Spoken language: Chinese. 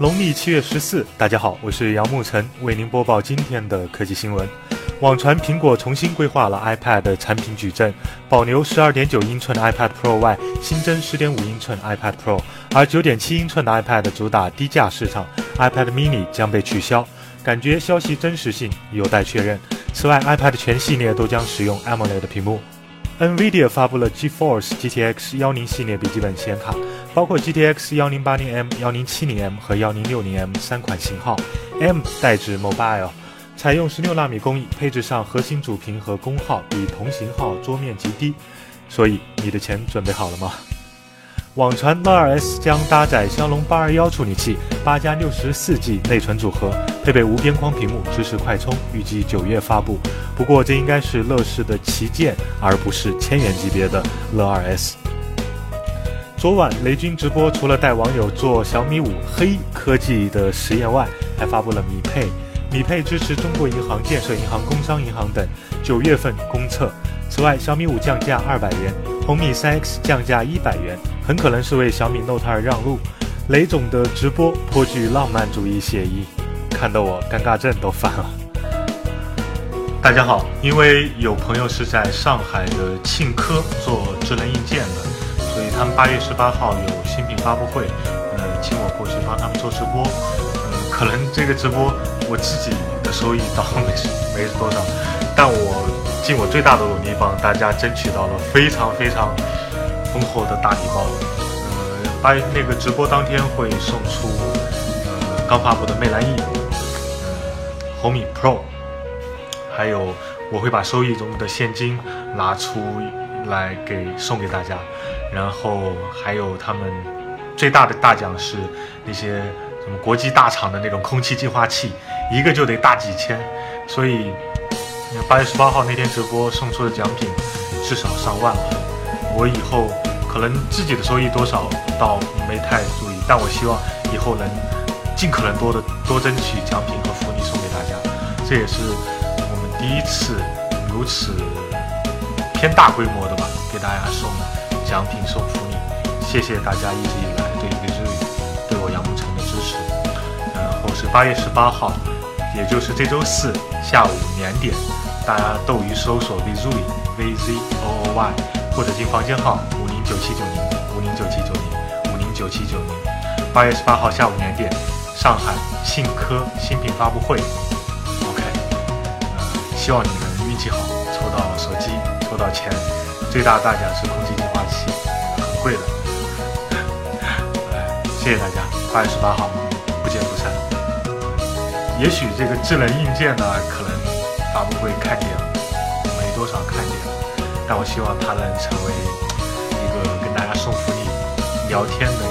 农历七月十四，大家好，我是杨沐晨，为您播报今天的科技新闻。网传苹果重新规划了 iPad 产品矩阵，保留十二点九英寸 iPad Pro 外，新增十点五英寸 iPad Pro，而九点七英寸的 iPad 主打低价市场，iPad Mini 将被取消。感觉消息真实性有待确认。此外，iPad 全系列都将使用 AMOLED 屏幕。NVIDIA 发布了 GeForce GTX 幺零系列笔记本显卡，包括 GTX 幺零八零 M、幺零七零 M 和幺零六零 M 三款型号，M 代指 Mobile。采用十六纳米工艺，配置上核心主屏和功耗比同型号桌面极低，所以你的钱准备好了吗？网传乐 2S 将搭载骁龙八二幺处理器，八加六十四 G 内存组合，配备无边框屏幕，支持快充，预计九月发布。不过这应该是乐视的旗舰，而不是千元级别的乐 2S。昨晚雷军直播，除了带网友做小米五黑科技的实验外，还发布了米配。米配支持中国银行、建设银行、工商银行等，九月份公测。此外，小米五降价二百元，红米三 X 降价一百元，很可能是为小米 Note 二让路。雷总的直播颇具浪漫主义写意，看得我尴尬症都犯了。大家好，因为有朋友是在上海的庆科做智能硬件的，所以他们八月十八号有新品发布会，呃，请我过去帮他们做直播。嗯，可能这个直播。我自己的收益倒没没多少，但我尽我最大的努力帮大家争取到了非常非常丰厚的大礼包。呃，八月那个直播当天会送出呃刚发布的魅蓝 E，呃红米 Pro，还有我会把收益中的现金拿出来给送给大家，然后还有他们最大的大奖是那些什么国际大厂的那种空气净化器。一个就得大几千，所以八月十八号那天直播送出的奖品至少上万了。我以后可能自己的收益多少倒没太注意，但我希望以后能尽可能多的多争取奖品和福利送给大家。这也是我们第一次如此偏大规模的吧，给大家送奖品送福利。谢谢大家一直以来对一个日语对我杨慕成的支持。然后是八月十八号。也就是这周四下午两点，大家斗鱼搜索 Vizui V Z O O Y，或者进房间号五零九七九零五零九七九零五零九七九零。八月十八号下午两点，上海信科新品发布会。OK，呃，希望你能运气好，收，到钱。最大的大奖是空气净化器，很贵的。谢谢大家，八月十八号不见不散。也许这个智能硬件呢，可能发布会看点没多少看点，但我希望它能成为一个跟大家送福利、聊天的。